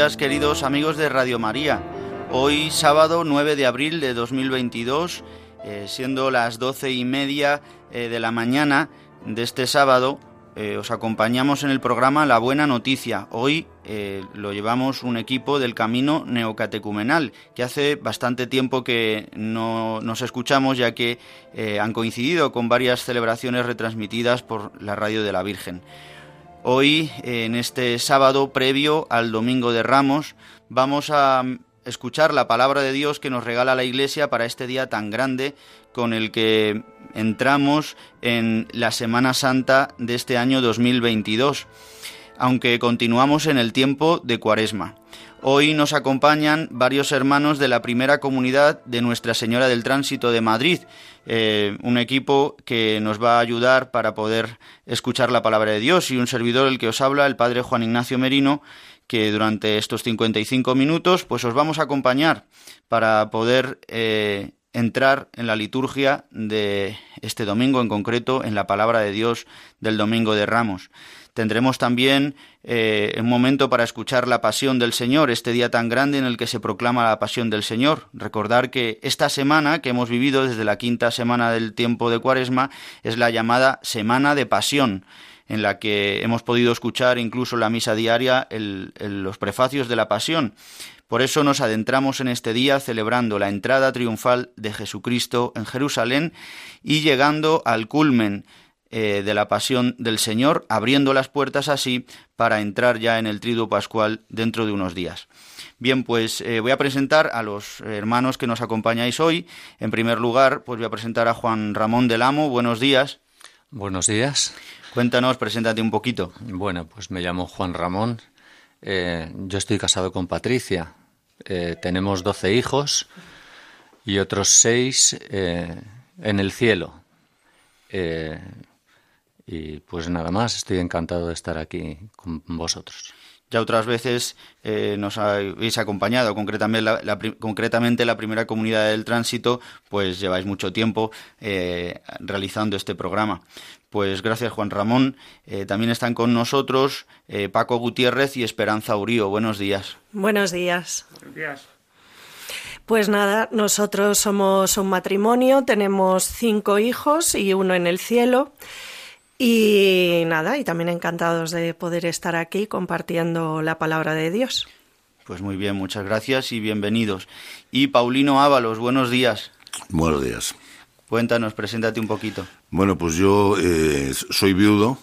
Días queridos amigos de Radio María. Hoy sábado 9 de abril de 2022, eh, siendo las doce y media eh, de la mañana de este sábado, eh, os acompañamos en el programa La Buena Noticia. Hoy lo llevamos un equipo del Camino Neocatecumenal, que hace bastante tiempo que no nos escuchamos, ya que han coincidido con varias celebraciones retransmitidas por la Radio de la Virgen. Hoy, en este sábado previo al Domingo de Ramos, vamos a escuchar la palabra de Dios que nos regala la Iglesia para este día tan grande con el que entramos en la Semana Santa de este año 2022, aunque continuamos en el tiempo de Cuaresma. Hoy nos acompañan varios hermanos de la primera comunidad de Nuestra Señora del Tránsito de Madrid, eh, un equipo que nos va a ayudar para poder escuchar la palabra de Dios y un servidor el que os habla, el Padre Juan Ignacio Merino, que durante estos 55 minutos pues os vamos a acompañar para poder eh, entrar en la liturgia de este domingo, en concreto en la palabra de Dios del Domingo de Ramos. Tendremos también eh, un momento para escuchar la pasión del Señor, este día tan grande en el que se proclama la pasión del Señor. Recordar que esta semana que hemos vivido desde la quinta semana del tiempo de Cuaresma es la llamada Semana de Pasión en la que hemos podido escuchar incluso la misa diaria, los prefacios de la Pasión. Por eso nos adentramos en este día celebrando la entrada triunfal de Jesucristo en Jerusalén y llegando al culmen eh, de la pasión del Señor, abriendo las puertas así para entrar ya en el triduo pascual dentro de unos días. Bien, pues eh, voy a presentar a los hermanos que nos acompañáis hoy. En primer lugar, pues voy a presentar a Juan Ramón del Amo. Buenos días. Buenos días. Cuéntanos, preséntate un poquito. Bueno, pues me llamo Juan Ramón. Eh, yo estoy casado con Patricia. tenemos doce hijos y otros seis en el cielo. Y pues nada más, estoy encantado de estar aquí con vosotros. Ya otras veces eh, nos habéis acompañado, concretamente la, concretamente la primera comunidad del tránsito, pues lleváis mucho tiempo eh, realizando este programa. Pues gracias Juan Ramón. Eh, también están con nosotros Paco Gutiérrez y Esperanza Urío. Buenos días. Buenos días. Buenos días. Pues nada, nosotros somos un matrimonio, tenemos cinco hijos y uno en el cielo. Y nada, y también encantados de poder estar aquí compartiendo la palabra de Dios. Pues muy bien, muchas gracias y bienvenidos. Y Paulino Ábalos, buenos días. Buenos días. Cuéntanos, preséntate un poquito. Bueno, pues yo eh, soy viudo,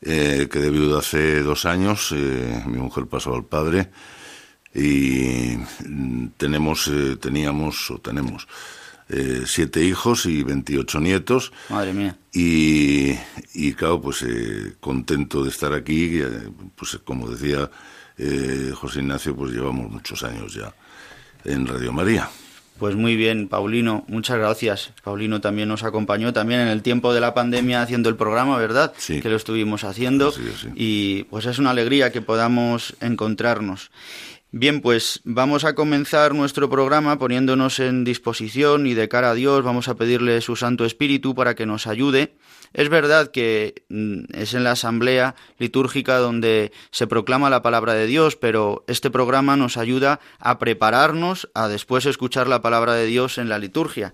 eh, quedé viudo hace dos años, eh, mi mujer pasó al padre y tenemos, eh, teníamos o tenemos eh, siete hijos y 28 nietos. Madre mía. Y, y claro, pues eh, contento de estar aquí. Eh, pues como decía José Ignacio, pues llevamos muchos años ya en Radio María. Pues muy bien, Paulino, muchas gracias. Paulino también nos acompañó también en el tiempo de la pandemia haciendo el programa, ¿verdad? Sí. Que lo estuvimos haciendo. Y pues es una alegría que podamos encontrarnos. Bien, pues vamos a comenzar nuestro programa poniéndonos en disposición y de cara a Dios vamos a pedirle su Santo Espíritu para que nos ayude. Es verdad que mm, es en la asamblea litúrgica donde se proclama la palabra de Dios, pero este programa nos ayuda a prepararnos a después escuchar la palabra de Dios en la liturgia.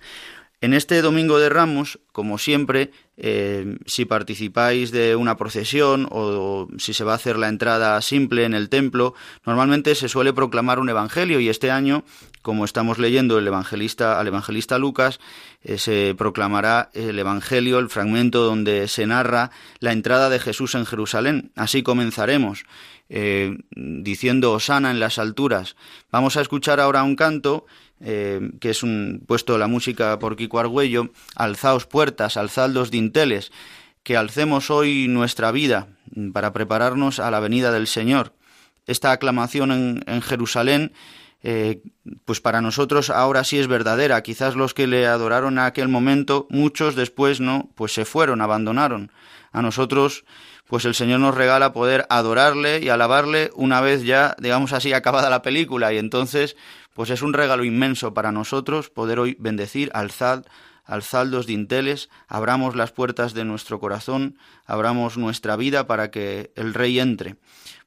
En este Domingo de Ramos, como siempre, eh, si participáis de una procesión o, si se va a hacer la entrada simple en el templo, normalmente se suele proclamar un evangelio y este año, como estamos leyendo el evangelista, al evangelista Lucas, eh, se proclamará el evangelio, el fragmento donde se narra la entrada de Jesús en Jerusalén. Así comenzaremos. Eh, diciendo Osana en las alturas. Vamos a escuchar ahora un canto eh, que es un puesto la música por Kiko Argüello, alzaos puertas, alzad los dinteles, que alcemos hoy nuestra vida para prepararnos a la venida del Señor. Esta aclamación en, Jerusalén eh, pues para nosotros ahora sí es verdadera. Quizás los que le adoraron en aquel momento, muchos después no, pues se fueron, abandonaron. A nosotros, pues el Señor nos regala poder adorarle y alabarle una vez ya, digamos así, acabada la película. Y entonces, pues es un regalo inmenso para nosotros poder hoy bendecir, alzad, alzad los dinteles, abramos las puertas de nuestro corazón, abramos nuestra vida para que el Rey entre.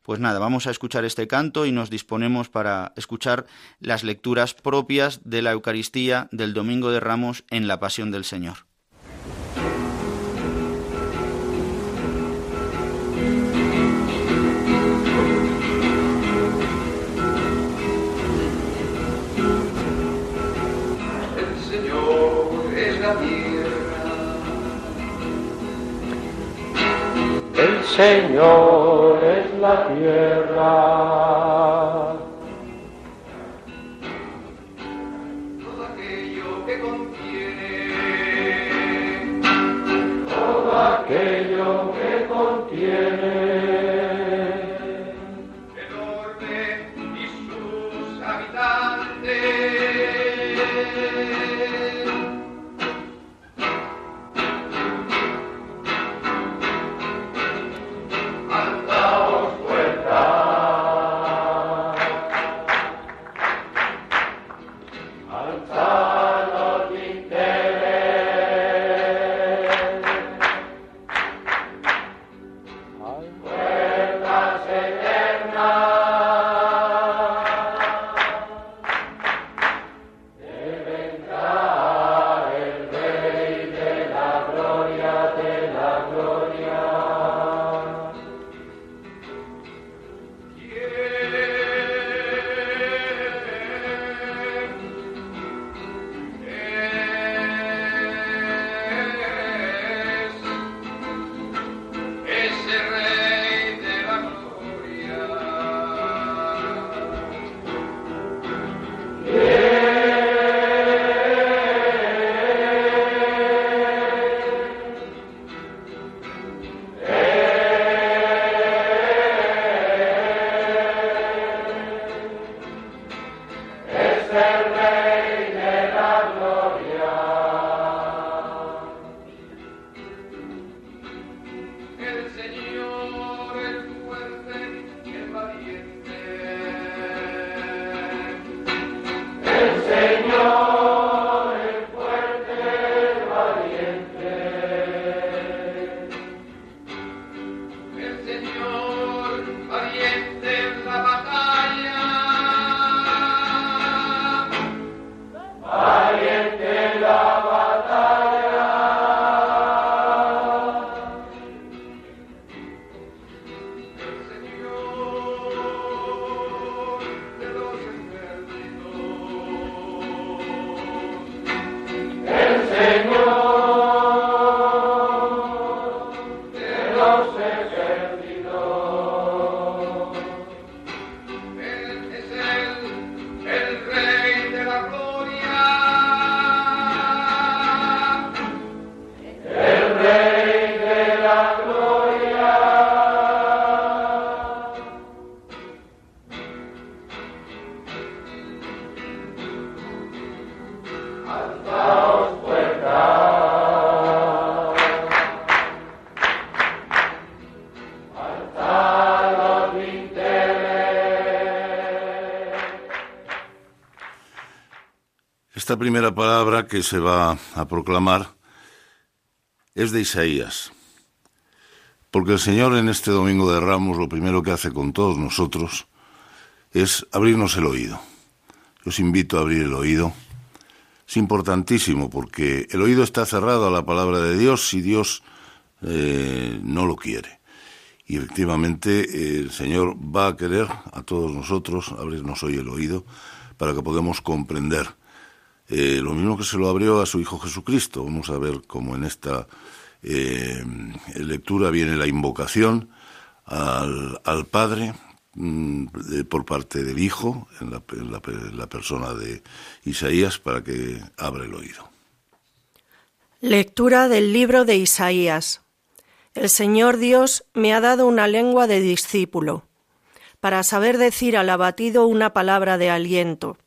Pues nada, vamos a escuchar este canto y nos disponemos para escuchar las lecturas propias de la Eucaristía del Domingo de Ramos en la Pasión del Señor. El Señor es la tierra. Todo aquello que contiene. Todo aquello que contiene. Primera palabra que se va a proclamar es de Isaías. Porque el Señor en este Domingo de Ramos lo primero que hace con todos nosotros es abrirnos el oído. Yo os invito a abrir el oído. Es importantísimo porque el oído está cerrado a la palabra de Dios si Dios eh, no lo quiere. Y efectivamente el Señor va a querer a todos nosotros abrirnos hoy el oído para que podamos comprender eh, lo mismo que se lo abrió a su Hijo Jesucristo. Vamos a ver cómo en esta eh, lectura viene la invocación al, Padre mm, por parte del Hijo, en la, en la- en la persona de Isaías, para que abra el oído. Lectura del libro de Isaías. El Señor Dios me ha dado una lengua de discípulo, para saber decir al abatido una palabra de aliento.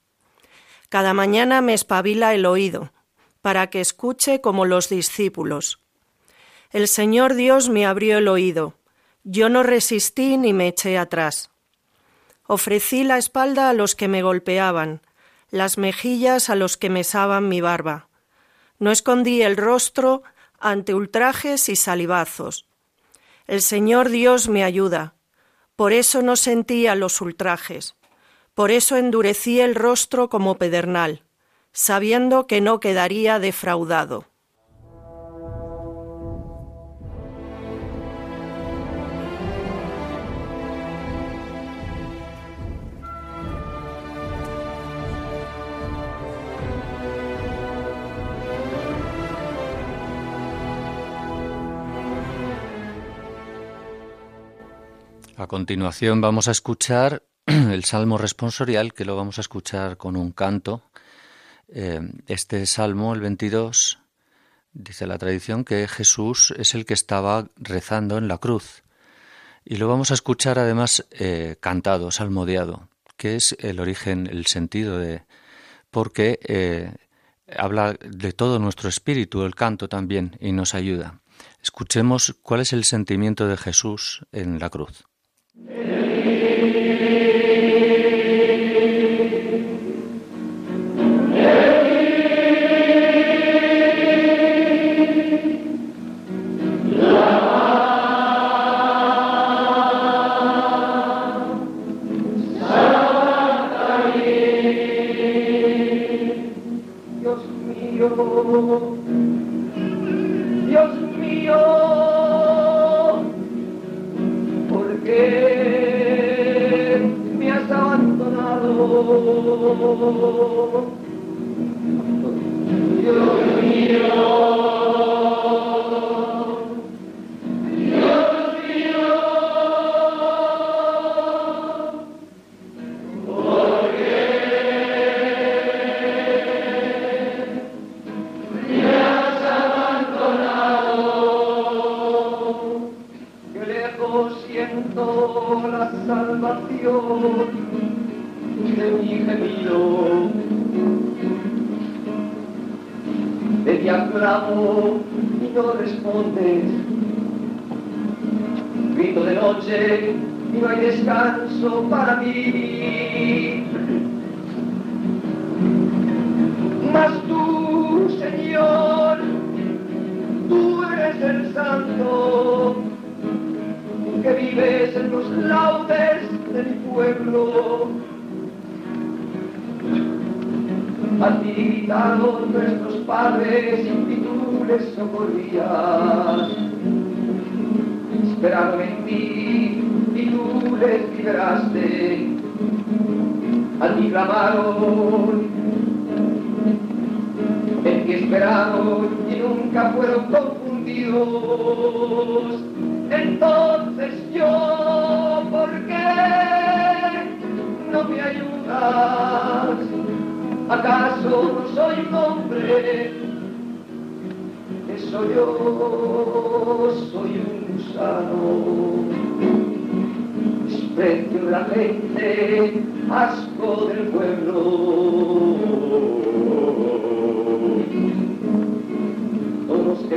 Cada mañana me espabila el oído, para que escuche como los discípulos. El Señor Dios me abrió el oído, yo no resistí ni me eché atrás. Ofrecí la espalda a los que me golpeaban, las mejillas a los que mesaban mi barba. No escondí el rostro ante ultrajes y salivazos. El Señor Dios me ayuda. Por eso no sentía los ultrajes. Por eso endurecí el rostro como pedernal, sabiendo que no quedaría defraudado. A continuación vamos a escuchar el Salmo responsorial, que lo vamos a escuchar con un canto. Eh, Este Salmo, el 22, dice la tradición que Jesús es el que estaba rezando en la cruz. Y lo vamos a escuchar además eh, cantado, salmodiado, que es el origen, el sentido de... porque eh, habla de todo nuestro espíritu, el canto también, y nos ayuda. Escuchemos cuál es el sentimiento de Jesús en la cruz. Entonces yo, ¿por qué no me ayudas? ¿Acaso no soy un hombre? Eso yo soy un gusano. Desprecio de la gente, asco del pueblo.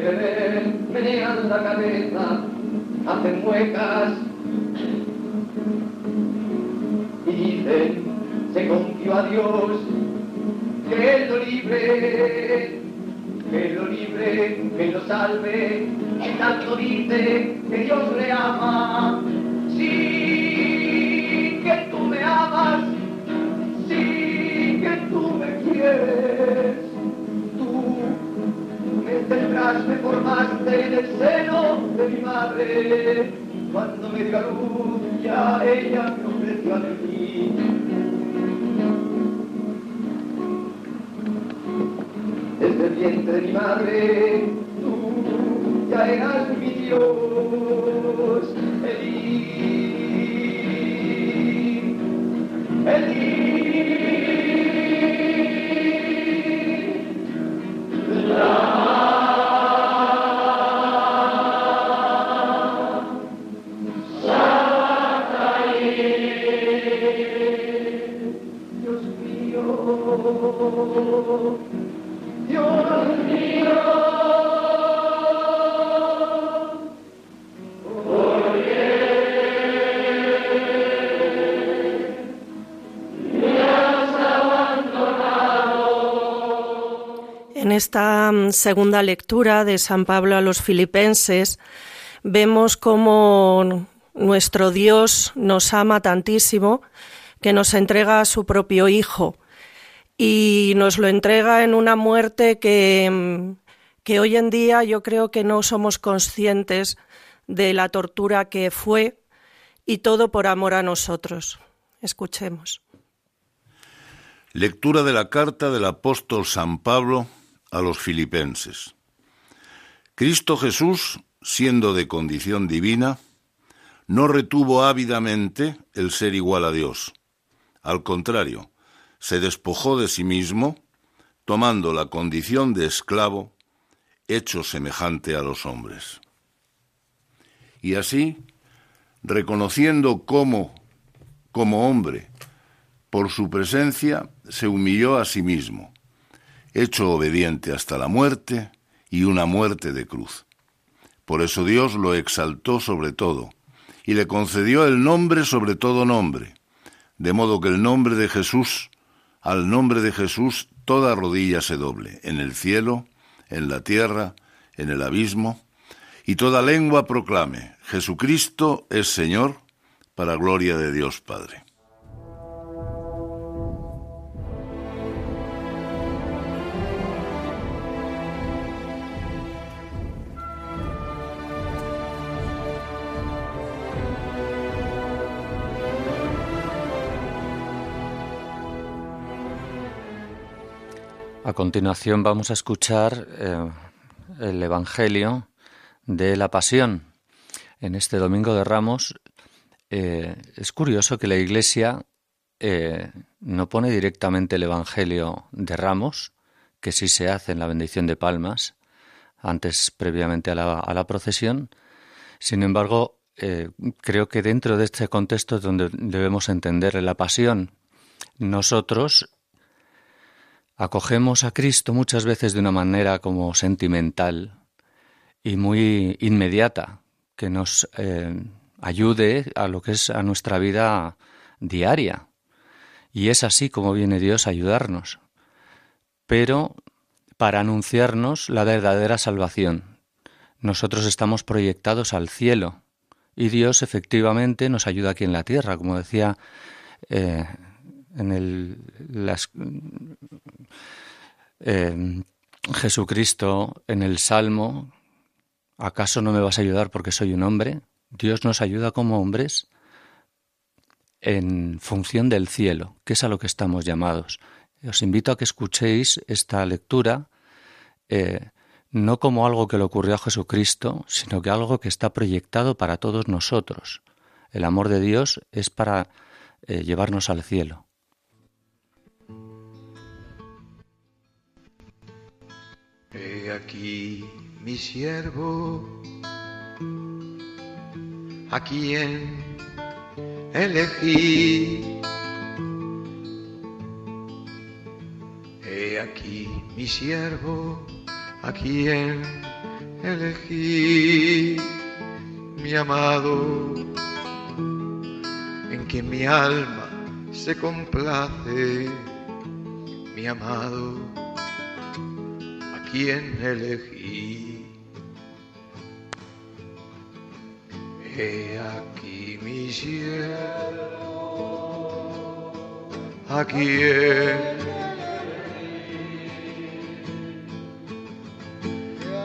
Que menean la cabeza, hacen muecas y dicen, se confió a Dios, que lo libre, que lo libre, que lo salve, y tanto dice que Dios le ama. Sí, que tú me amas, sí, que tú me quieres, tendrás, me formaste en el seno de mi madre. Cuando me dio luz, ya ella me ofreció a mí. Desde el vientre de mi madre, tú ya eras mi Dios. Elí. Esta mm, segunda lectura de San Pablo a los filipenses vemos cómo nuestro Dios nos ama tantísimo que nos entrega a su propio Hijo y nos lo entrega en una muerte que, mm, que hoy en día yo creo que no somos conscientes de la tortura que fue y todo por amor a nosotros. Escuchemos. Lectura de la carta del apóstol San Pablo a los filipenses. Cristo Jesús, siendo de condición divina, no retuvo ávidamente el ser igual a Dios. Al contrario, se despojó de sí mismo, tomando la condición de esclavo, hecho semejante a los hombres. Y así, reconociendo cómo, como hombre, por su presencia, se humilló a sí mismo hecho obediente hasta la muerte y una muerte de cruz. Por eso Dios lo exaltó sobre todo y le concedió el nombre sobre todo nombre, de modo que el nombre de Jesús, al nombre de Jesús, toda rodilla se doble, en el cielo, en la tierra, en el abismo, y toda lengua proclame, Jesucristo es Señor, para gloria de Dios Padre. A continuación vamos a escuchar eh, el Evangelio de la Pasión. En este Domingo de Ramos eh, es curioso que la Iglesia eh, no pone directamente el Evangelio de Ramos, que sí se hace en la bendición de palmas, antes previamente a la, a la procesión. Sin embargo, creo que dentro de este contexto es donde debemos entender la pasión. Nosotros acogemos a Cristo muchas veces de una manera como sentimental y muy inmediata, que nos eh, ayude a lo que es a nuestra vida diaria. Y es así como viene Dios a ayudarnos. Pero para anunciarnos la verdadera salvación. Nosotros estamos proyectados al cielo y Dios efectivamente nos ayuda aquí en la tierra, como decía eh, en el, eh, Jesucristo en el Salmo, ¿acaso no me vas a ayudar porque soy un hombre? Dios nos ayuda como hombres en función del cielo, que es a lo que estamos llamados. Os invito a que escuchéis esta lectura eh, no como algo que le ocurrió a Jesucristo, sino que algo que está proyectado para todos nosotros. El amor de Dios es para eh, llevarnos al cielo. He aquí mi siervo, a quien elegí. He aquí mi siervo, a quien elegí, mi amado, en quien mi alma se complace, mi amado quien elegí. He aquí mi siervo, a quien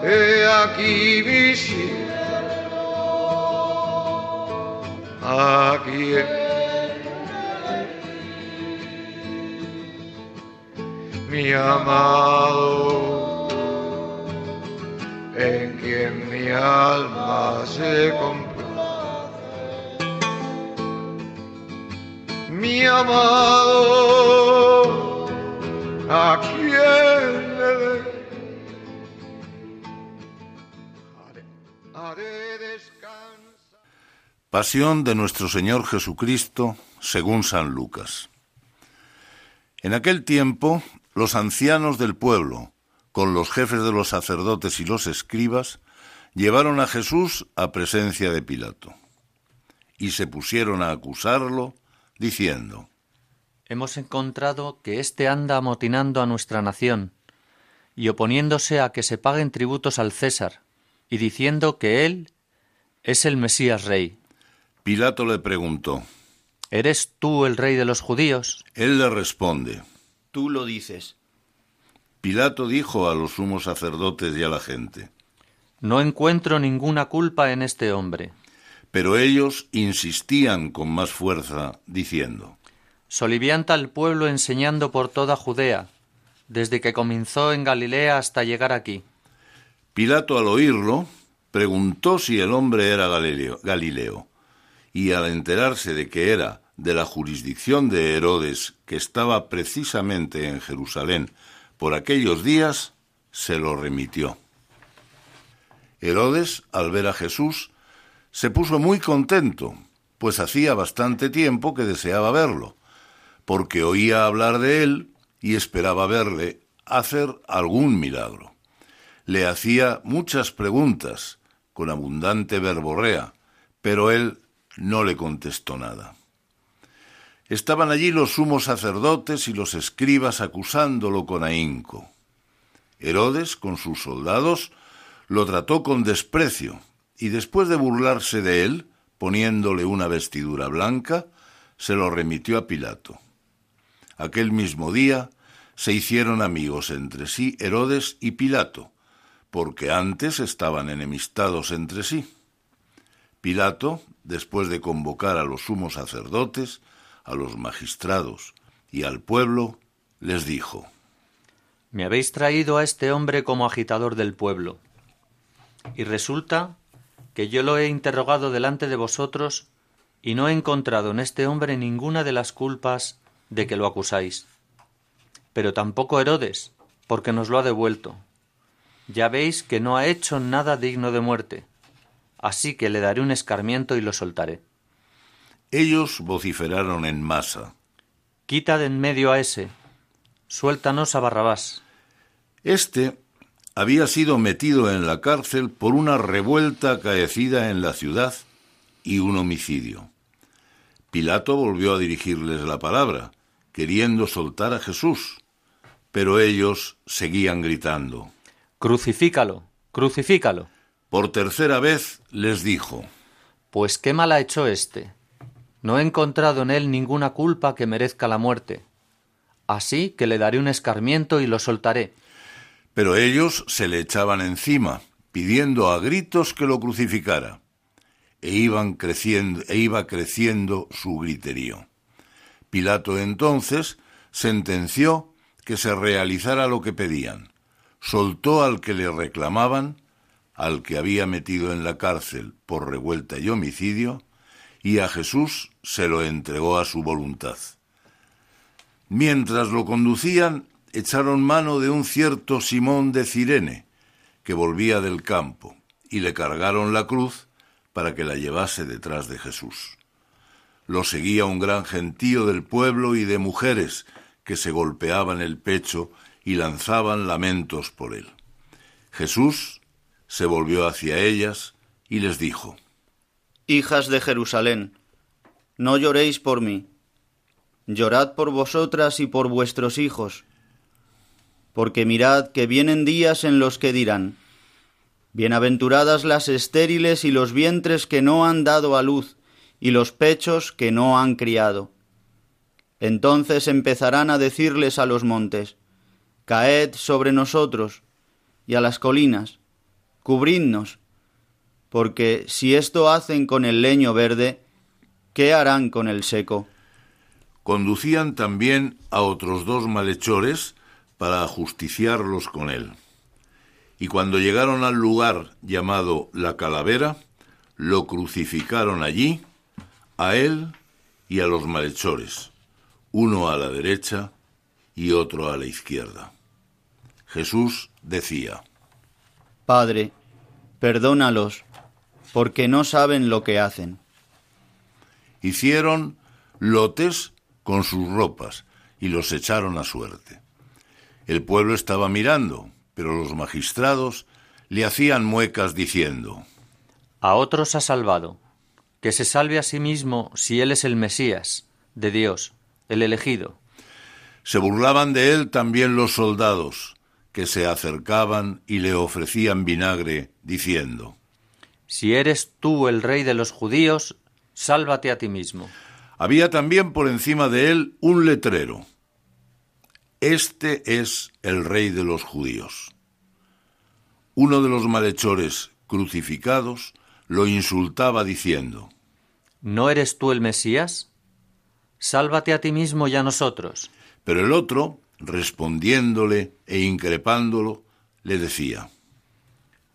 He aquí mi siervo, a quien mi amado mi alma se complace. mi amado. Pasión de nuestro Señor Jesucristo según San Lucas. En aquel tiempo, los ancianos del pueblo, con los jefes de los sacerdotes y los escribas, llevaron a Jesús a presencia de Pilato y se pusieron a acusarlo, diciendo, Hemos encontrado que éste anda amotinando a nuestra nación y oponiéndose a que se paguen tributos al César y diciendo que él es el Mesías rey. Pilato le preguntó. ¿Eres tú el rey de los judíos? Él le responde. Tú lo dices. Pilato dijo a los sumos sacerdotes y a la gente. No encuentro ninguna culpa en este hombre. Pero ellos insistían con más fuerza, diciendo, Solivianta al pueblo enseñando por toda Judea, desde que comenzó en Galilea hasta llegar aquí. Pilato al oírlo preguntó si el hombre era Galileo, Galileo, y al enterarse de que era de la jurisdicción de Herodes, que estaba precisamente en Jerusalén por aquellos días, se lo remitió. Herodes, al ver a Jesús, se puso muy contento, pues hacía bastante tiempo que deseaba verlo, porque oía hablar de él y esperaba verle hacer algún milagro. Le hacía muchas preguntas, con abundante verborrea, pero él no le contestó nada. Estaban allí los sumos sacerdotes y los escribas acusándolo con ahínco. Herodes, con sus soldados, lo trató con desprecio, y después de burlarse de él, poniéndole una vestidura blanca, se lo remitió a Pilato. Aquel mismo día se hicieron amigos entre sí Herodes y Pilato, porque antes estaban enemistados entre sí. Pilato, después de convocar a los sumos sacerdotes, a los magistrados y al pueblo, les dijo, Me habéis traído a este hombre como agitador del pueblo. Y resulta que yo lo he interrogado delante de vosotros y no he encontrado en este hombre ninguna de las culpas de que lo acusáis. Pero tampoco Herodes, porque nos lo ha devuelto. Ya veis que no ha hecho nada digno de muerte. Así que le daré un escarmiento y lo soltaré. Ellos vociferaron en masa. Quita de en medio a ese. Suéltanos a Barrabás. Este había sido metido en la cárcel por una revuelta acaecida en la ciudad y un homicidio. Pilato volvió a dirigirles la palabra, queriendo soltar a Jesús, pero ellos seguían gritando. Crucifícalo, crucifícalo. Por tercera vez les dijo, Pues qué mal ha hecho éste. No he encontrado en él ninguna culpa que merezca la muerte. Así que le daré un escarmiento y lo soltaré. pero ellos se le echaban encima, pidiendo a gritos que lo crucificara. E iban creciendo, e iba creciendo su griterío. Pilato entonces sentenció que se realizara lo que pedían. Soltó al que le reclamaban, al que había metido en la cárcel por revuelta y homicidio, y a Jesús se lo entregó a su voluntad. Mientras lo conducían, echaron mano de un cierto Simón de Cirene, que volvía del campo, y le cargaron la cruz para que la llevase detrás de Jesús. Lo seguía un gran gentío del pueblo y de mujeres que se golpeaban el pecho y lanzaban lamentos por él. Jesús se volvió hacia ellas y les dijo, Hijas de Jerusalén, no lloréis por mí, llorad por vosotras y por vuestros hijos, porque mirad que vienen días en los que dirán, Bienaventuradas las estériles y los vientres que no han dado a luz, y los pechos que no han criado. Entonces empezarán a decirles a los montes, Caed sobre nosotros, y a las colinas, cubridnos, porque si esto hacen con el leño verde, ¿qué harán con el seco? Conducían también a otros dos malhechores para ajusticiarlos con él. Y cuando llegaron al lugar llamado la calavera, lo crucificaron allí, a él y a los malhechores, uno a la derecha y otro a la izquierda. Jesús decía, Padre, perdónalos, porque no saben lo que hacen. Hicieron lotes con sus ropas y los echaron a suerte. El pueblo estaba mirando, pero los magistrados le hacían muecas diciendo, A otros ha salvado, que se salve a sí mismo si él es el Mesías de Dios, el elegido. Se burlaban de él también los soldados, que se acercaban y le ofrecían vinagre, diciendo, Si eres tú el rey de los judíos, sálvate a ti mismo. Había también por encima de él un letrero. Este es el rey de los judíos. Uno de los malhechores crucificados lo insultaba diciendo, ¿No eres tú el Mesías? Sálvate a ti mismo y a nosotros. Pero el otro, respondiéndole e increpándolo, le decía,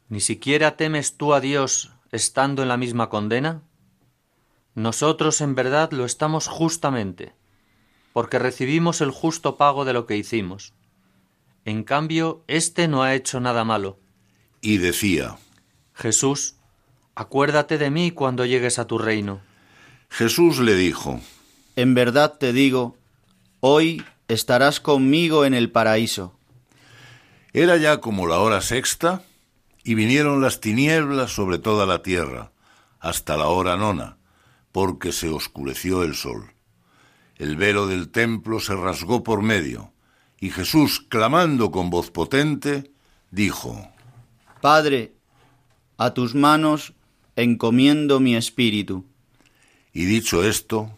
¿Ni siquiera temes tú a Dios estando en la misma condena? Nosotros en verdad lo estamos justamente, porque recibimos el justo pago de lo que hicimos. En cambio, éste no ha hecho nada malo. y decía, Jesús, acuérdate de mí cuando llegues a tu reino. Jesús le dijo, En verdad te digo, hoy estarás conmigo en el paraíso. Era ya como la hora sexta, y vinieron las tinieblas sobre toda la tierra, hasta la hora nona, porque se oscureció el sol. El velo del templo se rasgó por medio, y Jesús, clamando con voz potente, dijo, Padre, a tus manos encomiendo mi espíritu. y dicho esto,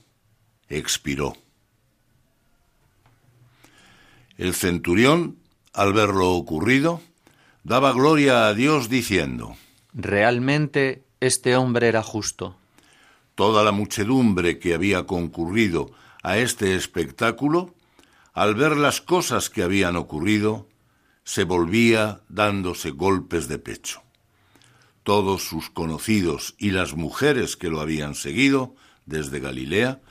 expiró. El centurión, al ver lo ocurrido, daba gloria a Dios diciendo, Realmente este hombre era justo. Toda la muchedumbre que había concurrido a este espectáculo, al ver las cosas que habían ocurrido, se volvía dándose golpes de pecho. Todos sus conocidos y las mujeres que lo habían seguido desde Galilea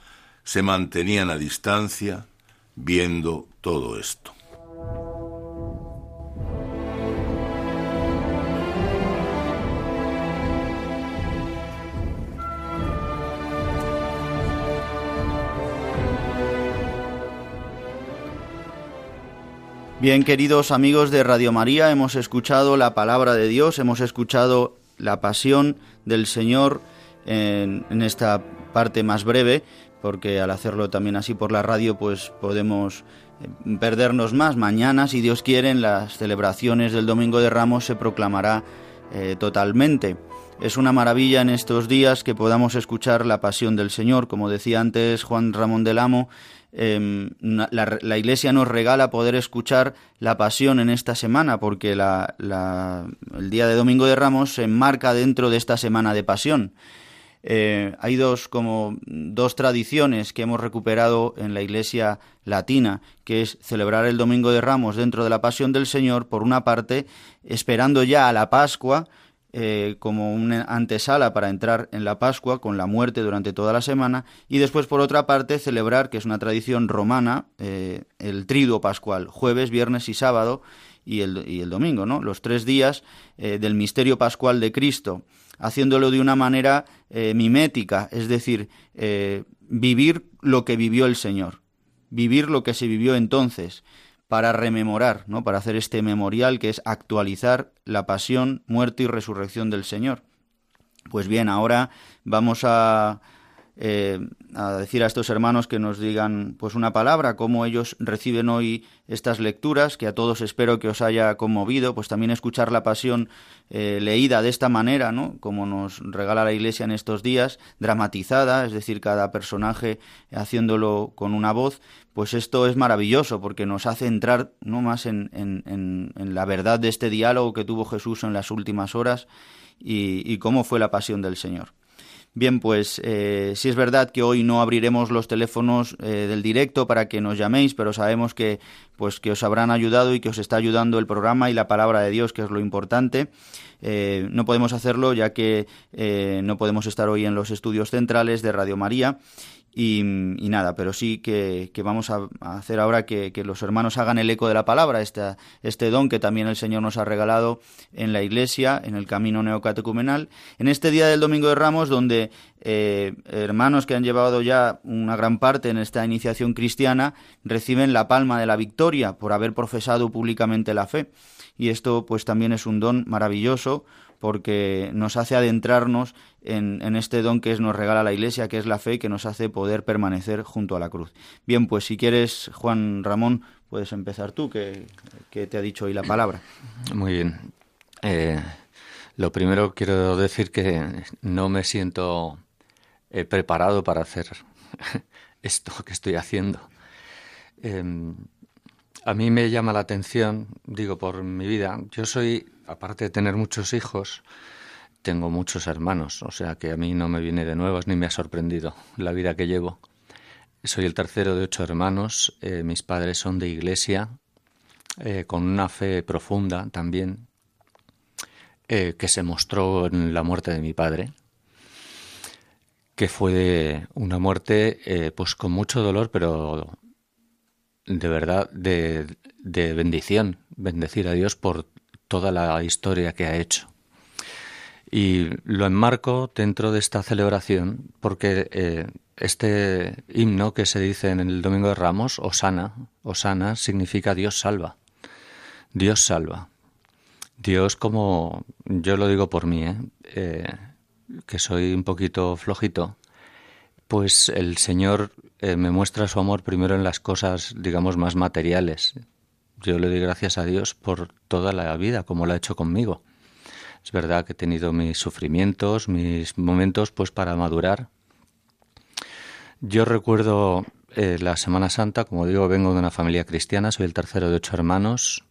se mantenían a distancia viendo todo esto. Bien, queridos amigos de Radio María, hemos escuchado la palabra de Dios, hemos escuchado la pasión del Señor en, esta parte más breve, porque al hacerlo también así por la radio, pues podemos eh, perdernos más. Mañana, si Dios quiere, en las celebraciones del Domingo de Ramos se proclamará eh, totalmente. Es una maravilla en estos días que podamos escuchar la pasión del Señor. Como decía antes Juan Ramón del Amo, la, la, Iglesia nos regala poder escuchar la pasión en esta semana, porque la, la, el día de Domingo de Ramos se enmarca dentro de esta semana de pasión. Eh, hay dos como dos tradiciones que hemos recuperado en la Iglesia latina, que es celebrar el Domingo de Ramos dentro de la Pasión del Señor, por una parte, esperando ya a la Pascua, eh, como una antesala para entrar en la Pascua con la muerte durante toda la semana y después por otra parte celebrar, que es una tradición romana, eh, el triduo pascual, jueves, viernes y sábado y el, y el domingo, ¿no? los tres días eh, del misterio pascual de Cristo, haciéndolo de una manera mimética, es decir, vivir lo que vivió el Señor, vivir lo que se vivió entonces para rememorar, ¿no? Para hacer este memorial que es actualizar la pasión, muerte y resurrección del Señor. Pues bien, ahora vamos a, eh, a decir a estos hermanos que nos digan pues una palabra, cómo ellos reciben hoy estas lecturas, que a todos espero que os haya conmovido, pues también escuchar la pasión eh, leída de esta manera, ¿no? Como nos regala la Iglesia en estos días, dramatizada, es decir, cada personaje haciéndolo con una voz, pues esto es maravilloso porque nos hace entrar no más en, en, en, la verdad de este diálogo que tuvo Jesús en las últimas horas y cómo fue la pasión del Señor. Bien, pues eh, sí es verdad que hoy no abriremos los teléfonos eh, del directo para que nos llaméis, pero sabemos que pues que os habrán ayudado y que os está ayudando el programa y la palabra de Dios, que es lo importante. Eh, no podemos hacerlo ya que eh, no podemos estar hoy en los estudios centrales de Radio María Y, nada, pero sí que, vamos a, hacer ahora que, los hermanos hagan el eco de la palabra, este, este don que también el Señor nos ha regalado en la Iglesia, en el camino neocatecumenal, en este día del Domingo de Ramos, donde eh, hermanos que han llevado ya una gran parte en esta iniciación cristiana reciben la palma de la victoria por haber profesado públicamente la fe. Y esto pues también es un don maravilloso porque nos hace adentrarnos en, este don que es, nos regala la Iglesia, que es la fe, que nos hace poder permanecer junto a la cruz. Bien, pues si quieres, Juan Ramón, puedes empezar tú, que, te ha dicho hoy la palabra. Muy bien. Eh, lo primero quiero decir que no me siento eh, preparado para hacer esto que estoy haciendo. Em, a mí me llama la atención, digo, por mi vida. Yo soy, aparte de tener muchos hijos, tengo muchos hermanos, o sea que a mí no me viene de nuevos ni me ha sorprendido la vida que llevo. Soy el tercero de ocho hermanos, eh, mis padres son de iglesia, eh, con una fe profunda también, eh, que se mostró en la muerte de mi padre, que fue una muerte pues con mucho dolor, pero de verdad de, de bendición, bendecir a Dios por toda la historia que ha hecho. Y lo enmarco dentro de esta celebración porque eh, este himno que se dice en el Domingo de Ramos, Osana, Osana significa Dios salva. Dios salva. Dios como, yo lo digo por mí, ¿eh? Eh, que soy un poquito flojito, pues el Señor me muestra su amor primero en las cosas, digamos, más materiales. Yo le doy gracias a Dios por toda la vida, como lo ha hecho conmigo. Es verdad que he tenido mis sufrimientos, mis momentos, pues para madurar. Yo recuerdo eh, la Semana Santa, como digo, vengo de una familia cristiana, soy el tercero de ocho hermanos.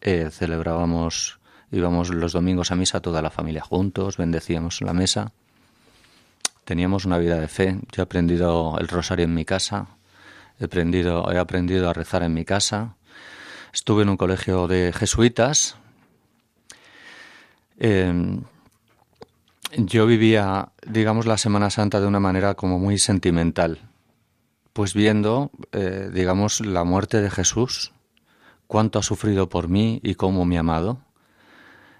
Eh, celebrábamos, íbamos los domingos a misa toda la familia juntos, bendecíamos la mesa teníamos una vida de fe. Yo he aprendido el rosario en mi casa, he aprendido, he aprendido a rezar en mi casa. Estuve en un colegio de jesuitas. Em, yo vivía, digamos, la Semana Santa de una manera como muy sentimental, pues viendo, eh, digamos, la muerte de Jesús, cuánto ha sufrido por mí y cómo me ha amado.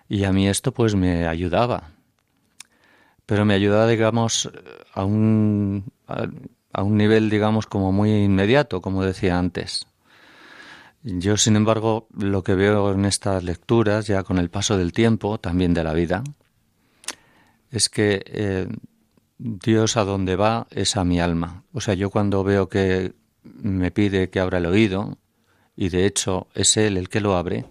Y a mí esto pues me ayudaba, pero me ayudaba, digamos, a un, a, un nivel, digamos, como muy inmediato, como decía antes. Yo, sin embargo, lo que veo en estas lecturas, ya con el paso del tiempo, también de la vida, es que eh, Dios a donde va es a mi alma. O sea, yo cuando veo que me pide que abra el oído, y de hecho es Él el que lo abre,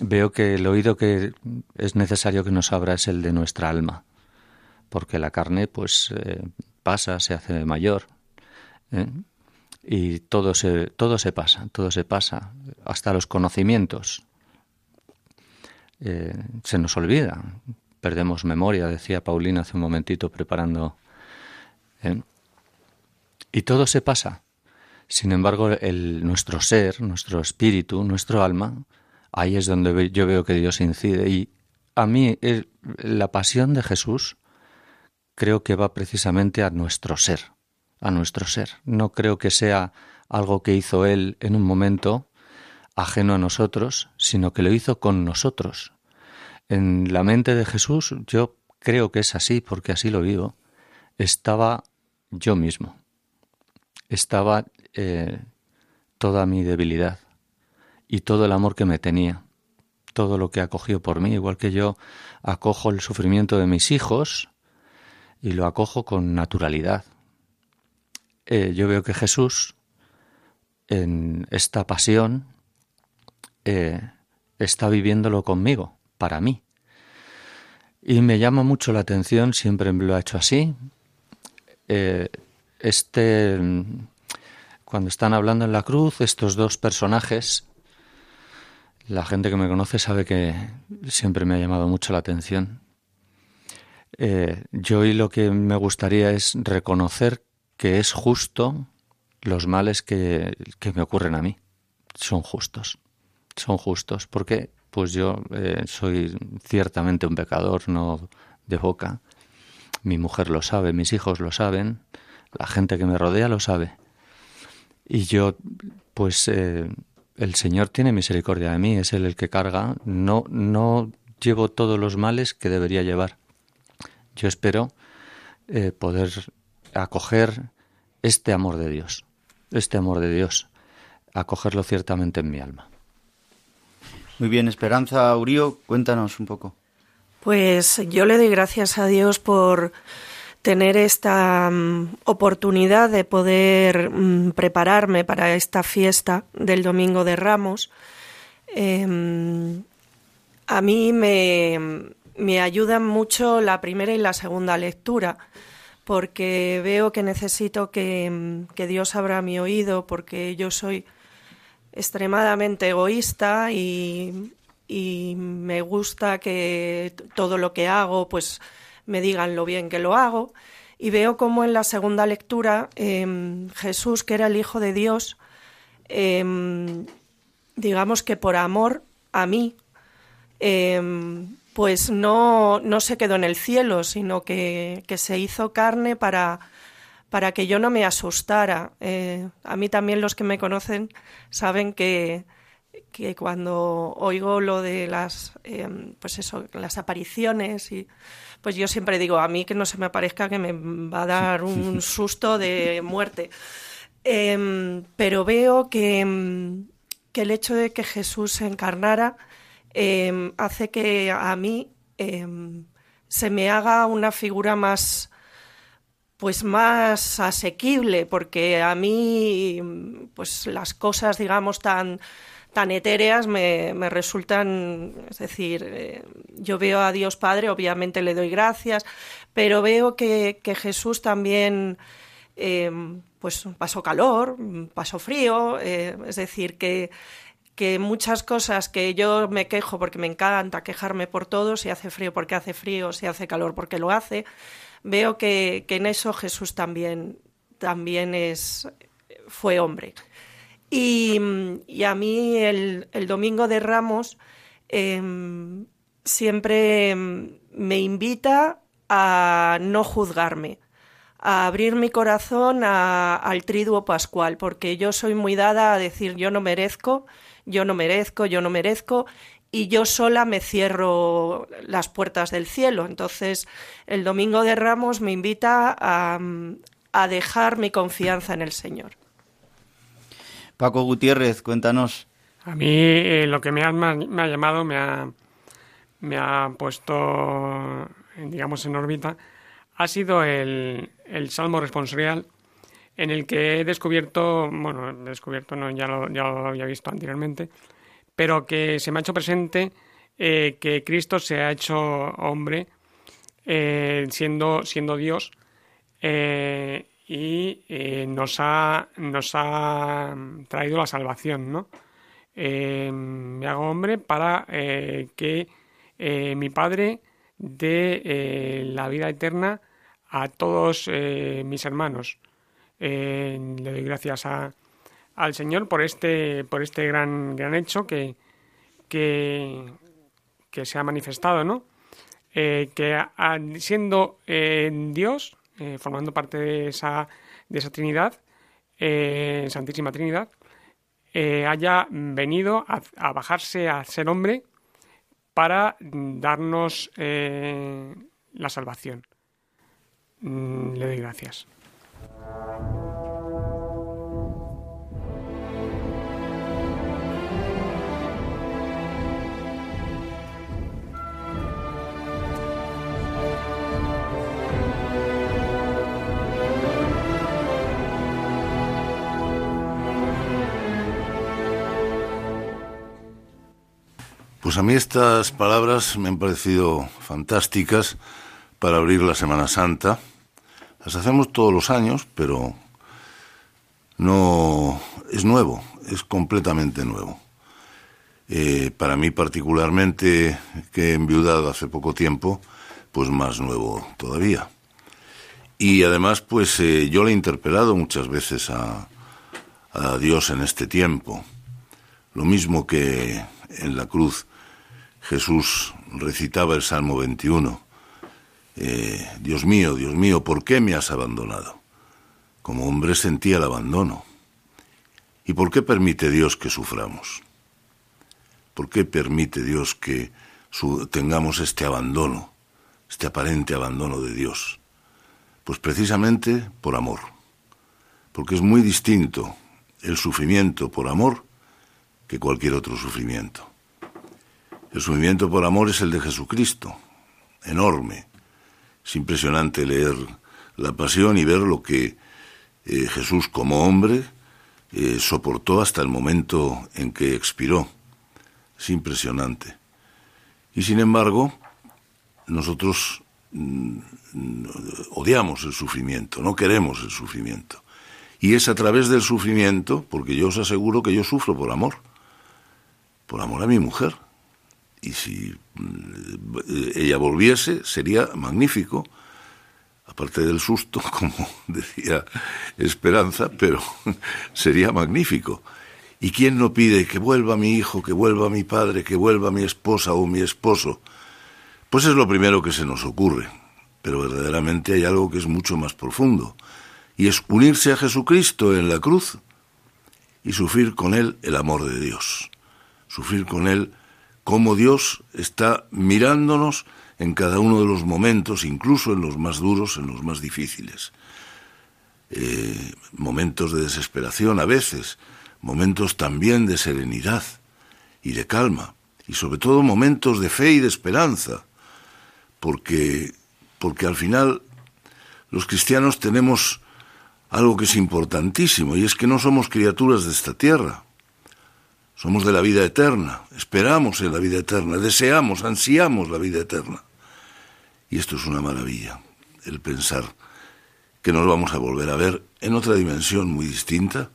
veo que el oído que es necesario que nos abra es el de nuestra alma porque la carne pues eh, pasa, se hace mayor. ¿eh? Y todo se, todo se pasa, todo se pasa, hasta los conocimientos. Eh, se nos olvida, perdemos memoria, decía Paulina hace un momentito preparando. Y todo se pasa. Sin embargo, el, nuestro ser, nuestro espíritu, nuestro alma, ahí es donde yo veo que Dios incide. Y a mí la pasión de Jesús creo que va precisamente a nuestro ser, a nuestro ser. No creo que sea algo que hizo Él en un momento ajeno a nosotros, sino que lo hizo con nosotros. En la mente de Jesús yo creo que es así, porque así lo vivo. Estaba yo mismo, estaba eh, toda mi debilidad y todo el amor que me tenía, todo lo que acogió por mí, igual que yo acojo el sufrimiento de mis hijos, y lo acojo con naturalidad. Eh, yo veo que Jesús, en esta pasión, eh, está viviéndolo conmigo, para mí. Y me llama mucho la atención, siempre lo ha hecho así, eh, este, cuando están hablando en la cruz, estos dos personajes, la gente que me conoce sabe que siempre me ha llamado mucho la atención. Yo hoy lo que me gustaría es reconocer que es justo los males que, me ocurren a mí. Son justos. Son justos. Porque pues yo eh, soy ciertamente un pecador, no de boca. Mi mujer lo sabe, mis hijos lo saben, la gente que me rodea lo sabe. Y yo, pues, eh, el Señor tiene misericordia de mí, es Él el que carga. No, no llevo todos los males que debería llevar. Yo espero eh, poder acoger este amor de Dios, este amor de Dios, acogerlo ciertamente en mi alma. Muy bien, Esperanza Urío, cuéntanos un poco. Pues yo le doy gracias a Dios por tener esta mm, oportunidad de poder mm, prepararme para esta fiesta del Domingo de Ramos. Em, a mí me, me ayudan mucho la primera y la segunda lectura porque veo que necesito que, mm, que, Dios abra mi oído, porque yo soy extremadamente egoísta y, y, me gusta que todo lo que hago pues me digan lo bien que lo hago. Y veo como en la segunda lectura eh, Jesús, que era el Hijo de Dios, eh, digamos que por amor a mí, eh, pues no, no se quedó en el cielo, sino que, que se hizo carne para, para que yo no me asustara. Eh, a mí también los que me conocen saben que, que cuando oigo lo de las, eh, pues eso, las apariciones y pues yo siempre digo a mí que no se me aparezca que me va a dar un susto de muerte. Eh, pero veo que, que el hecho de que Jesús se encarnara eh, hace que a mí eh, se me haga una figura más pues más asequible porque a mí pues las cosas digamos tan tan etéreas me, me resultan es decir eh, yo veo a Dios Padre obviamente le doy gracias pero veo que, que Jesús también pues pasó calor pasó frío eh, es decir que que muchas cosas que yo me quejo porque me encanta quejarme por todo, si hace frío porque hace frío, si hace calor porque lo hace, veo que, que en eso Jesús también, también es, fue hombre. Y, y a mí el, el, Domingo de Ramos eh, siempre me invita a no juzgarme, a abrir mi corazón al triduo pascual, porque yo soy muy dada a decir yo no merezco, yo no merezco, yo no merezco, y yo sola me cierro las puertas del cielo. Entonces, el Domingo de Ramos me invita a, a dejar mi confianza en el Señor. Paco Gutiérrez, cuéntanos. A mí eh, lo que me ha, me ha llamado, me ha, me ha puesto, digamos, en órbita, ha sido el, el Salmo responsorial en el que he descubierto, bueno, descubierto, no, ya lo, ya lo había visto anteriormente, pero que se me ha hecho presente eh, que Cristo se ha hecho hombre eh, siendo, siendo Dios eh, y eh, nos, ha, nos ha traído la salvación, ¿no? Me hago hombre para que mi Padre dé la vida eterna a todos mis hermanos. Eh, le doy gracias a, al Señor por este, por este gran, gran hecho que, que, que se ha manifestado, ¿no? Eh, que siendo eh, Dios, formando parte de esa, de esa Trinidad, Santísima Trinidad, haya venido a, a, bajarse a ser hombre para darnos la salvación. Mm, le doy gracias. Pues a mí estas palabras me han parecido fantásticas para abrir la Semana Santa. Las hacemos todos los años, pero no es nuevo, es completamente nuevo. Eh, para mí particularmente, que he enviudado hace poco tiempo, pues más nuevo todavía. Y además, pues eh, yo le he interpelado muchas veces a, a Dios en este tiempo. Lo mismo que en la cruz Jesús recitaba el Salmo 21. Eh, Dios mío, Dios mío, ¿por qué me has abandonado? Como hombre sentía el abandono. ¿Y por qué permite Dios que suframos? ¿Por qué permite Dios que tengamos este abandono, este aparente abandono de Dios? Pues precisamente por amor, porque es muy distinto el sufrimiento por amor que cualquier otro sufrimiento. El sufrimiento por amor es el de Jesucristo, enorme. Es impresionante leer la pasión y ver lo que eh, Jesús como hombre eh, soportó hasta el momento en que expiró. Es impresionante. Y sin embargo, nosotros mm, odiamos el sufrimiento, no queremos el sufrimiento. Y es a través del sufrimiento, porque yo os aseguro que yo sufro por amor, por amor a mi mujer. Y si mm, ella volviese, sería magnífico, aparte del susto, como decía Esperanza, pero sería magnífico. ¿Y quién no pide que vuelva mi hijo, que vuelva mi padre, que vuelva mi esposa o mi esposo? Pues es lo primero que se nos ocurre, pero verdaderamente hay algo que es mucho más profundo, y es unirse a Jesucristo en la cruz y sufrir con Él el amor de Dios, sufrir con Él cómo Dios está mirándonos en cada uno de los momentos, incluso en los más duros, en los más difíciles. Eh, momentos de desesperación a veces, momentos también de serenidad y de calma, y sobre todo momentos de fe y de esperanza, porque, porque al final los cristianos tenemos algo que es importantísimo, y es que no somos criaturas de esta tierra, somos de la vida eterna, esperamos en la vida eterna, deseamos, ansiamos la vida eterna. Y esto es una maravilla, el pensar que nos vamos a volver a ver en otra dimensión muy distinta,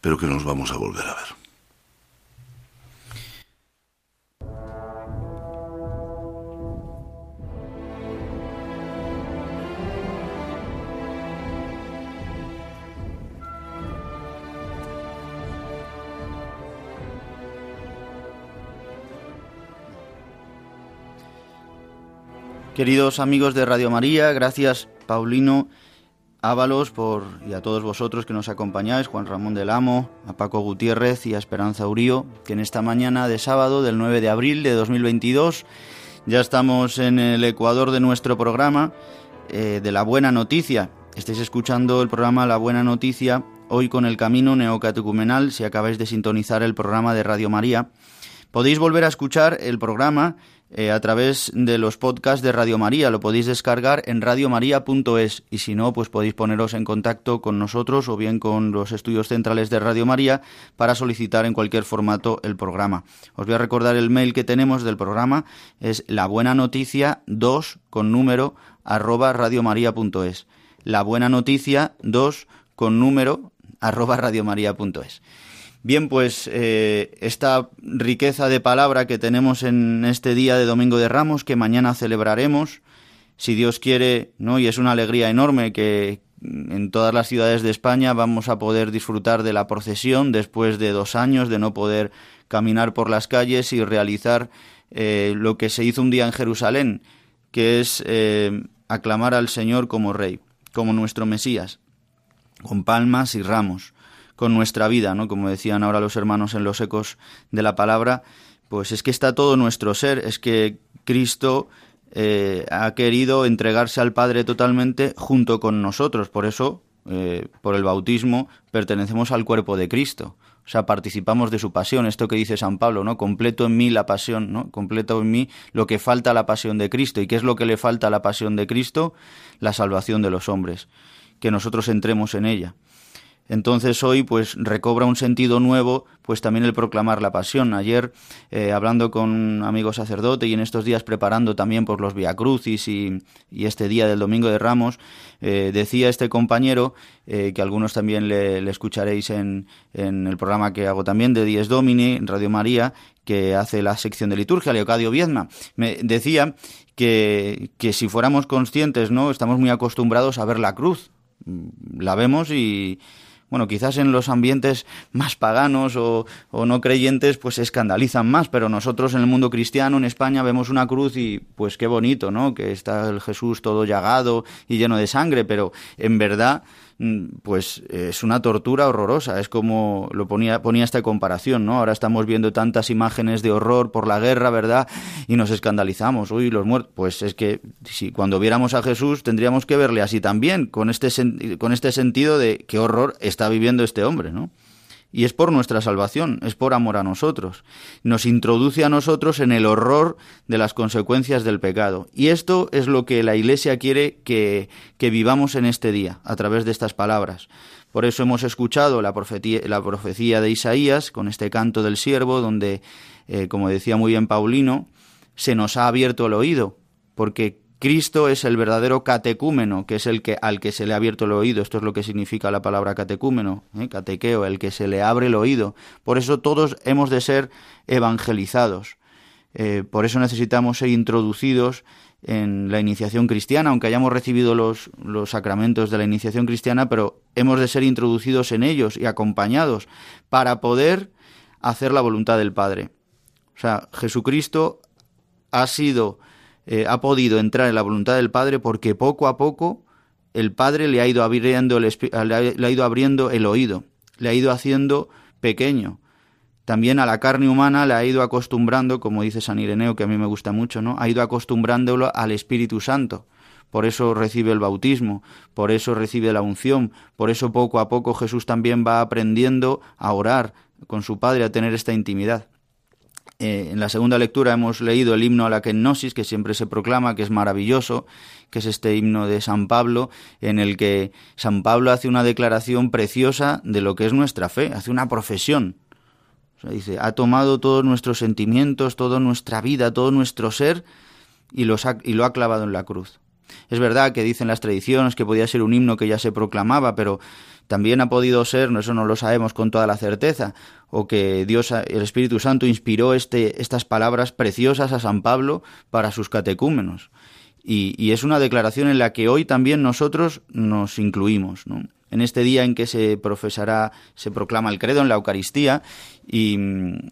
pero que nos vamos a volver a ver. Queridos amigos de Radio María, gracias Paulino Ábalos por, y a todos vosotros que nos acompañáis, Juan Ramón del Amo, a Paco Gutiérrez y a Esperanza Urío, que en esta mañana de sábado del 9 de abril de 2022 ya estamos en el ecuador de nuestro programa eh, de la buena noticia. Estáis escuchando el programa La Buena Noticia hoy con el Camino Neocatecumenal si acabáis de sintonizar el programa de Radio María. Podéis volver a escuchar el programa eh, a través de los podcasts de Radio María. Lo podéis descargar en radiomaria.es y si no, pues podéis poneros en contacto con nosotros o bien con los estudios centrales de Radio María para solicitar en cualquier formato el programa. Os voy a recordar el mail que tenemos del programa, es la buena noticia 2 con número arroba radiomaria.es. La buena noticia 2 con número arroba radiomaria.es. Bien, pues eh, esta riqueza de palabra que tenemos en este día de Domingo de Ramos, que mañana celebraremos, si Dios quiere, ¿no? Y es una alegría enorme que en todas las ciudades de España vamos a poder disfrutar de la procesión después de dos años de no poder caminar por las calles y realizar eh, lo que se hizo un día en Jerusalén, que es eh, aclamar al Señor como Rey, como nuestro Mesías, con palmas y ramos con nuestra vida, ¿no? Como decían ahora los hermanos en los ecos de la palabra, pues es que está todo nuestro ser, es que Cristo eh, ha querido entregarse al Padre totalmente junto con nosotros, por eso, eh, por el bautismo, pertenecemos al cuerpo de Cristo. O sea, participamos de su pasión, esto que dice San Pablo, ¿no? Completo en mí la pasión, ¿no? Completo en mí lo que falta a la pasión de Cristo. ¿Y qué es lo que le falta a la pasión de Cristo? La salvación de los hombres, que nosotros entremos en ella. Entonces hoy pues recobra un sentido nuevo pues también el proclamar la pasión. Ayer eh, hablando con un amigo sacerdote y en estos días preparando también por los Via Crucis y, este día del Domingo de Ramos, eh, decía este compañero, eh, que algunos también le, escucharéis en, en, el programa que hago también de Dies Domini, en Radio María, que hace la sección de liturgia, Leocadio Viedma, me decía que, que si fuéramos conscientes, ¿no? Estamos muy acostumbrados a ver la cruz. La vemos y, bueno, quizás en los ambientes más paganos o, no creyentes, pues se escandalizan más, pero nosotros en el mundo cristiano, en España, vemos una cruz y pues qué bonito, ¿no? Que está el Jesús todo llagado y lleno de sangre, pero en verdad pues es una tortura horrorosa. Es como lo ponía, ponía esta comparación, ¿no? Ahora estamos viendo tantas imágenes de horror por la guerra, ¿verdad? Y nos escandalizamos. Uy, los muertos. Pues es que si cuando viéramos a Jesús tendríamos que verle así también, con este, con este sentido de qué horror está viviendo este hombre, ¿no? Y es por nuestra salvación, es por amor a nosotros. Nos introduce a nosotros en el horror de las consecuencias del pecado. Y esto es lo que la Iglesia quiere que, vivamos en este día, a través de estas palabras. Por eso hemos escuchado la profecía, la profecía de Isaías con este canto del siervo, donde, eh, como decía muy bien Paulino, se nos ha abierto el oído, porque Cristo es el verdadero catecúmeno, que es el que al que se le ha abierto el oído. Esto es lo que significa la palabra catecúmeno, ¿eh? catequeo, el que se le abre el oído. Por eso todos hemos de ser evangelizados. Eh, por eso necesitamos ser introducidos en la iniciación cristiana, aunque hayamos recibido los, los sacramentos de la iniciación cristiana, pero hemos de ser introducidos en ellos y acompañados para poder hacer la voluntad del Padre. O sea, Jesucristo ha sido eh, ha podido entrar en la voluntad del Padre porque poco a poco el Padre le ha ido abriendo el, le ha ido abriendo el oído, le ha ido haciendo pequeño. También a la carne humana le ha ido acostumbrando, como dice San Ireneo, que a mí me gusta mucho, ¿no? Ha ido acostumbrándolo al Espíritu Santo. Por eso recibe el bautismo, por eso recibe la unción, por eso poco a poco Jesús también va aprendiendo a orar con su Padre, a tener esta intimidad. Eh, en la segunda lectura hemos leído el himno a la kenosis, que siempre se proclama, que es maravilloso, que es este himno de San Pablo, en el que San Pablo hace una declaración preciosa de lo que es nuestra fe, hace una profesión. dice, ha tomado todos nuestros sentimientos, toda nuestra vida, todo nuestro ser, y, y lo ha clavado en la cruz. Es verdad que dicen las tradiciones que podía ser un himno que ya se proclamaba, pero también ha podido ser, eso no lo sabemos con toda la certeza, o que Dios, el Espíritu Santo, inspiró este, estas palabras preciosas a San Pablo para sus catecúmenos. Y, es una declaración en la que hoy también nosotros nos incluimos, En este día en que se profesará, se proclama el credo en la Eucaristía, y,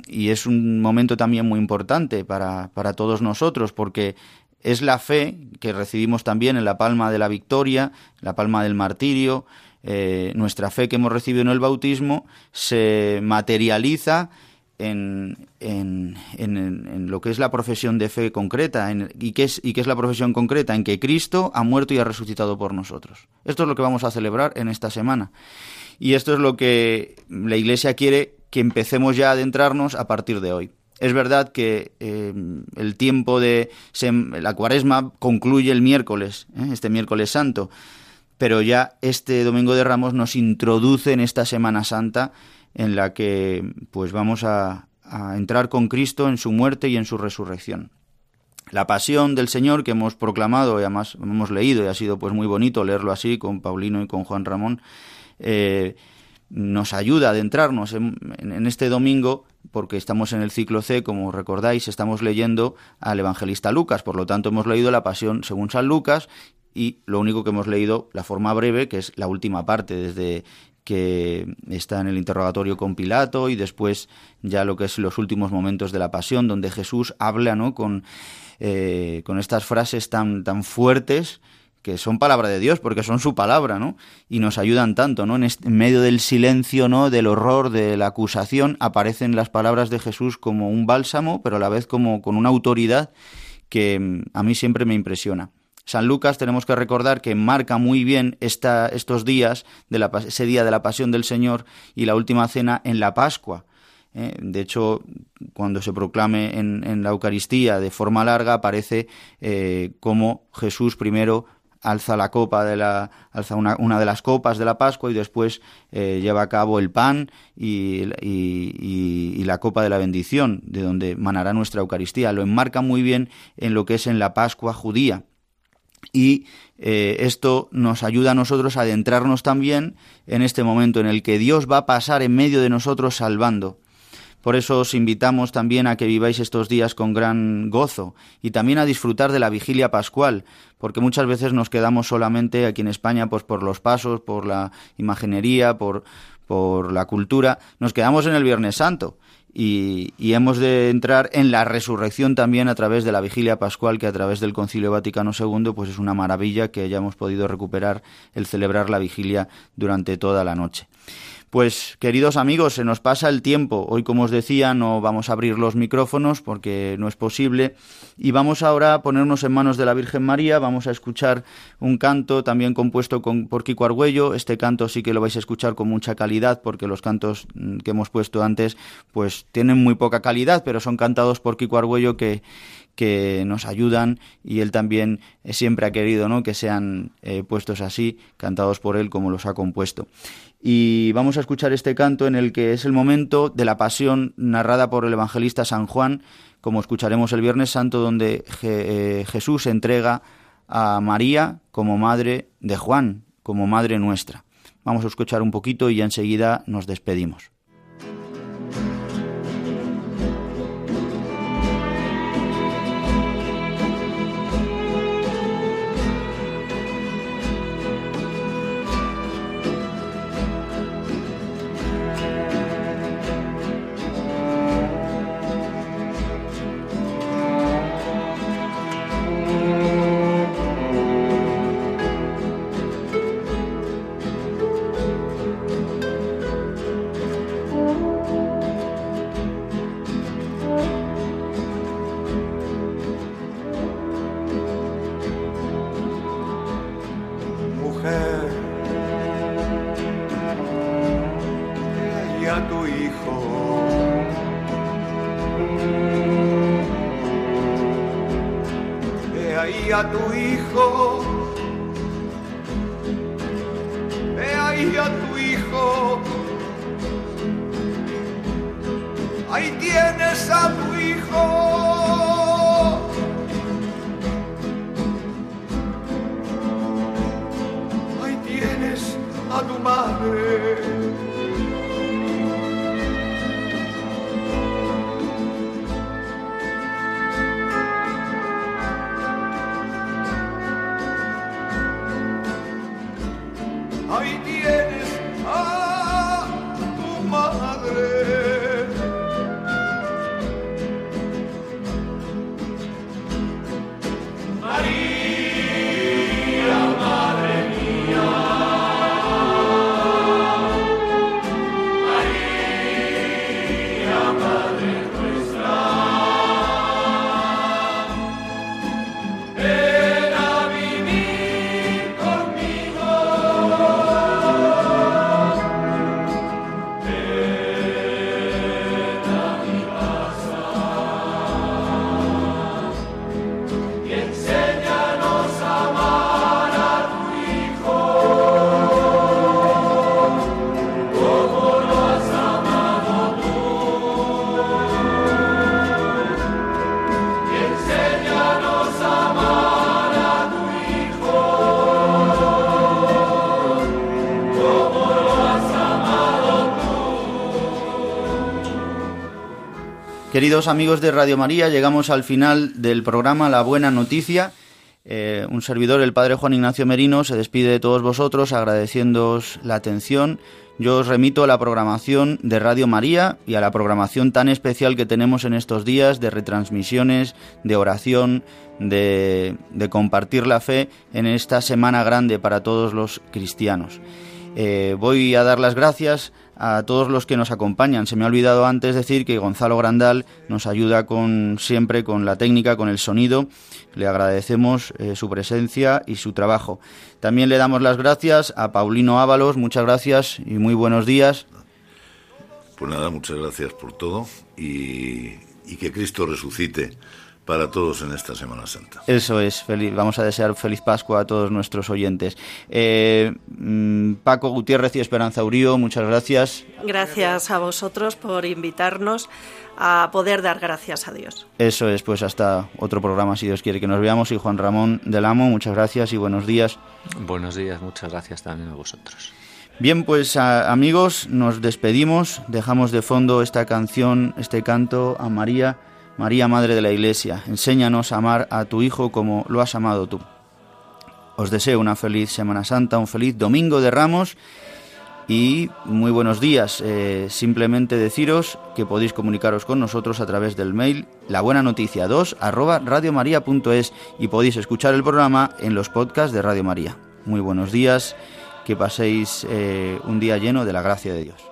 y es un momento también muy importante para, para todos nosotros, porque es la fe que recibimos también en la palma de la victoria, la palma del martirio, eh, nuestra fe que hemos recibido en el bautismo se materializa en, en, en, lo que es la profesión de fe concreta. ¿y, qué es, ¿Y es la profesión concreta? En que Cristo ha muerto y ha resucitado por nosotros. Esto es lo que vamos a celebrar en esta semana. Y esto es lo que la Iglesia quiere que empecemos ya a adentrarnos a partir de hoy. Es verdad que eh, el tiempo de la cuaresma concluye el miércoles, ¿eh? este miércoles santo, pero ya este Domingo de Ramos nos introduce en esta Semana Santa en la que pues vamos a, entrar con Cristo en su muerte y en su resurrección. La pasión del Señor que hemos proclamado y además hemos leído y ha sido pues muy bonito leerlo así con Paulino y con Juan Ramón, eh, nos ayuda a adentrarnos en, en, este domingo porque estamos en el ciclo C, como recordáis, estamos leyendo al evangelista Lucas, por lo tanto hemos leído la pasión según San Lucas y lo único que hemos leído, la forma breve, que es la última parte, desde que está en el interrogatorio con Pilato y después ya lo que es los últimos momentos de la pasión, donde Jesús habla ¿no? con, eh, con estas frases tan, tan fuertes que son palabra de Dios, porque son su palabra, ¿no? Y nos ayudan tanto, ¿no? En, en, medio del silencio, ¿no? Del horror, de la acusación, aparecen las palabras de Jesús como un bálsamo, pero a la vez como con una autoridad que mm, a mí siempre me impresiona. San Lucas tenemos que recordar que marca muy bien estos días, de la, ese día de la pasión del Señor y la última cena en la Pascua. ¿eh? de hecho, cuando se proclame en, la Eucaristía de forma larga, aparece eh, como Jesús primero alza la copa de la alza una, de las copas de la Pascua y después eh, lleva a cabo el pan y, y, la copa de la bendición de donde manará nuestra Eucaristía lo enmarca muy bien en lo que es en la Pascua judía y eh, esto nos ayuda a nosotros a adentrarnos también en este momento en el que Dios va a pasar en medio de nosotros salvando. Por eso os invitamos también a que viváis estos días con gran gozo y también a disfrutar de la vigilia pascual, porque muchas veces nos quedamos solamente aquí en España pues por los pasos, por la imaginería, por, por la cultura, nos quedamos en el Viernes Santo y, hemos de entrar en la resurrección también a través de la vigilia pascual que a través del Concilio Vaticano II pues es una maravilla que hayamos podido recuperar el celebrar la vigilia durante toda la noche. Pues queridos amigos, se nos pasa el tiempo. Hoy, como os decía, no vamos a abrir los micrófonos porque no es posible. Y vamos ahora a ponernos en manos de la Virgen María. Vamos a escuchar un canto también compuesto por Kiko Argüello. Este canto sí que lo vais a escuchar con mucha calidad porque los cantos mm, que hemos puesto antes pues tienen muy poca calidad, pero son cantados por Kiko Argüello que, que nos ayudan y él también siempre ha querido ¿no? que sean eh, puestos así, cantados por él como los ha compuesto y vamos a escuchar este canto en el que es el momento de la pasión narrada por el evangelista San Juan, como escucharemos el Viernes Santo, donde eh, Jesús entrega a María como madre de Juan, como madre nuestra. Vamos a escuchar un poquito y ya enseguida nos despedimos. Queridos amigos de Radio María, llegamos al final del programa La Buena Noticia. Eh, un servidor, el Padre Juan Ignacio Merino, se despide de todos vosotros agradeciéndoos la atención. Yo os remito a la programación de Radio María y a la programación tan especial que tenemos en estos días de retransmisiones, de oración, de, compartir la fe en esta semana grande para todos los cristianos. Eh, voy a dar las gracias a todos los que nos acompañan. Se me ha olvidado antes decir que Gonzalo Grandal nos ayuda con siempre con la técnica, con el sonido. Le agradecemos eh, su presencia y su trabajo. También le damos las gracias a Paulino Ábalos. Muchas gracias y muy buenos días. Pues nada, muchas gracias por todo y, y que Cristo resucite para todos en esta Semana Santa. Eso es, feliz, vamos a desear feliz Pascua a todos nuestros oyentes. Eh, mm, Paco Gutiérrez y Esperanza Urío, muchas gracias. Gracias a vosotros por invitarnos a poder dar gracias a Dios. Eso es, pues hasta otro programa, si Dios quiere que nos veamos. Y Juan Ramón del Amo, muchas gracias y buenos días. Buenos días, muchas gracias también a vosotros. Bien, pues amigos, nos despedimos, dejamos de fondo esta canción, este canto a María María, Madre de la Iglesia, enséñanos a amar a tu Hijo como lo has amado tú. Os deseo una feliz Semana Santa, un feliz Domingo de Ramos y muy buenos días. Eh, simplemente deciros que podéis comunicaros con nosotros a través del mail la buena noticia 2 arroba radiomaria.es y podéis escuchar el programa en los podcasts de Radio María. Muy buenos días, que paséis eh, un día lleno de la gracia de Dios.